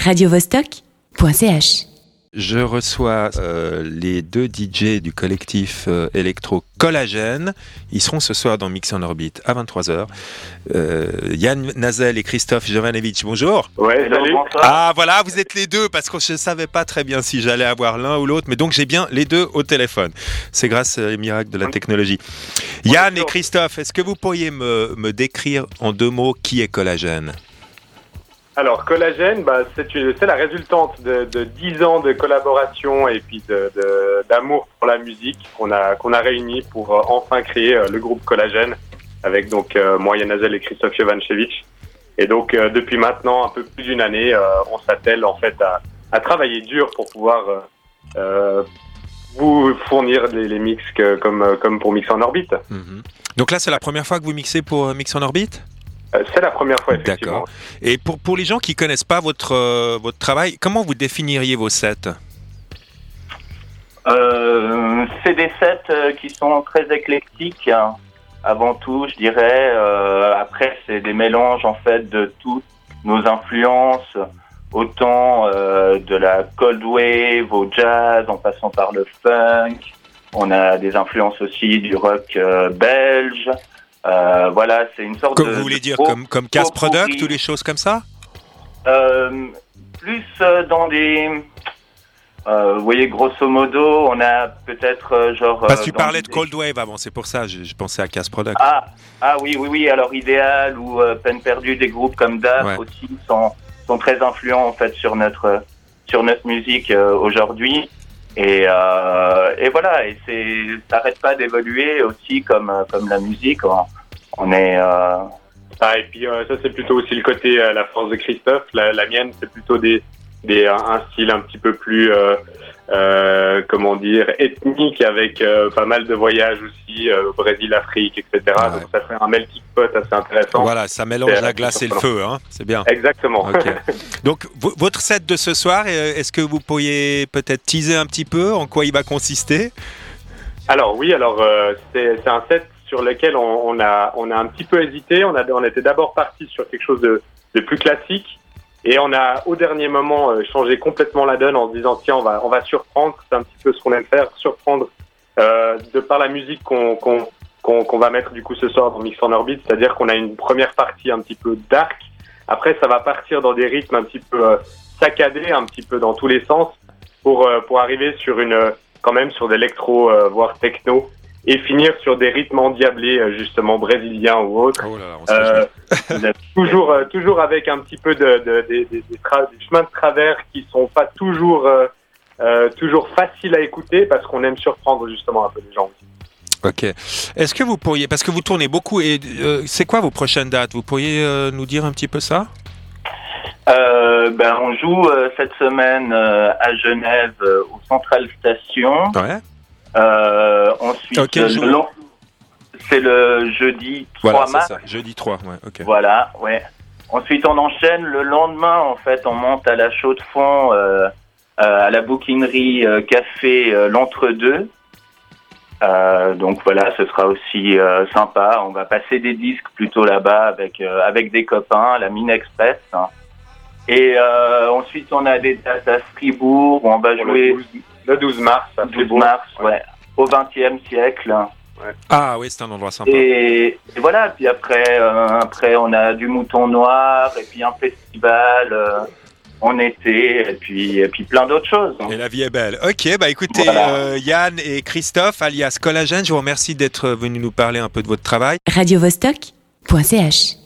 radiovostok.ch. Je reçois euh, les deux DJ du collectif euh, électro Collagène. Ils seront ce soir dans Mix en orbite à 23h. Euh, Yann Nazel et Christophe Jovanovic, bonjour. Ouais, salut. Ah voilà, vous êtes les deux parce que je ne savais pas très bien si j'allais avoir l'un ou l'autre, mais donc j'ai bien les deux au téléphone. C'est grâce aux miracles de la technologie. Yann et Christophe, est-ce que vous pourriez me, me décrire en deux mots qui est Collagène? Alors, Collagène, bah, c'est la résultante de, de 10 ans de collaboration et puis d'amour pour la musique qu'on a, qu'on réuni pour euh, enfin créer euh, le groupe Collagène avec donc euh, moi, et Christophe Jovanchevich. Et donc, euh, depuis maintenant un peu plus d'une année, on s'attelle en fait à, travailler dur pour pouvoir vous fournir les, les mix comme, pour Mix en orbite. Mhm. Donc là, c'est la première fois que vous mixez pour Mix en orbite? C'est la première fois, effectivement. D'accord. Et pour, pour les gens qui connaissent pas votre, euh, votre travail, comment vous définiriez vos sets? Euh, c'est des sets euh, qui sont très éclectiques. hein. Avant tout, je dirais. Euh, après, c'est des mélanges en fait de toutes nos influences, autant euh, de la cold wave au jazz, en passant par le funk. On a des influences aussi du rock euh, belge. Euh, voilà, c'est une sorte Comme de. vous voulez dire, comme, comme pot-pourri. Product ou des choses comme ça? Euh, plus euh, dans des. euh, vous voyez, grosso modo, on a peut-être genre. Parce que tu parlais de Cold Wave avant, c'est pour ça, je, je pensais à Cast Product. Ah, ah oui, oui, oui. Alors idéal ou peine perdue, des groupes comme DAF Ouais. aussi sont sont très influents en fait sur notre sur notre musique aujourd'hui. Et euh, et voilà, et ça arrête pas d'évoluer aussi comme euh, comme la musique. On, on est euh, Ah, et puis euh, ça c'est plutôt aussi le côté euh, la force de Christophe. La, la mienne c'est plutôt des, des un style un petit peu plus euh, comment dire ethnique avec euh, pas mal de voyages aussi euh, Brésil, Afrique, etc. Ouais. Donc ça fait un melting pot assez intéressant. Voilà, ça mélange la glace et le feu, hein, c'est bien. Exactement. Donc, vo- votre set de ce soir, euh, est-ce que vous pourriez peut-être teaser un petit peu en quoi il va consister? Alors oui, alors c'est c'est un set sur lequel on, on a on a un petit peu hésité. On a on était d'abord parti sur quelque chose de, de plus classique et on a au dernier moment euh, changé complètement la donne en se disant tiens on va on va surprendre. C'est un petit peu ce qu'on aime faire, surprendre euh, de par la musique qu'on qu'on qu'on qu'on va mettre du coup ce soir dans Mix en orbite. C'est-à-dire qu'on a une première partie un petit peu dark. Après ça va partir dans des rythmes un petit peu euh, saccadés, un petit peu dans tous les sens pour euh, pour arriver sur une euh, quand même sur d'électro, euh, voire techno, et finir sur des rythmes endiablés, euh, justement brésiliens ou autres. Oh là on Euh, toujours, euh, toujours avec un petit peu de, de- des- chemins de travers qui sont pas toujours, euh, euh, toujours faciles à écouter parce qu'on aime surprendre justement un peu les gens. aussi. Ok. Est-ce que vous pourriez, parce que vous tournez beaucoup, et euh, c'est quoi vos prochaines dates? Vous pourriez euh, nous dire un petit peu ça? Euh, ben, on joue euh, cette semaine euh, à Genève euh, au Central Station. Ouais. Euh, ensuite, le c'est le jeudi 3 Voilà, c'est mars. ça. Jeudi 3, ouais, ok. Voilà, ouais. Ensuite, on enchaîne le lendemain. En fait, on monte à la chaux de fond, euh, euh, à la bouquinerie euh, café euh, l'entre-deux. Euh, donc voilà, ce sera aussi euh, sympa. On va passer des disques plutôt là-bas avec euh, avec des copains, la Mine Express. hein. Et euh, ensuite, on a des dates à Fribourg où on va jouer le 12, le 12 mars, à 12 Fribourg. mars, ouais, au XXe siècle. Ah oui, c'est un endroit sympa. Et, et voilà, puis après, euh, après, on a du mouton noir, et puis un festival euh, en été, et puis, et puis plein d'autres choses. Et la vie est belle. Ok, bah écoutez, Voilà. euh, Yann et Christophe, alias Collagène, je vous remercie d'être venus nous parler un peu de votre travail. radiovostok.ch.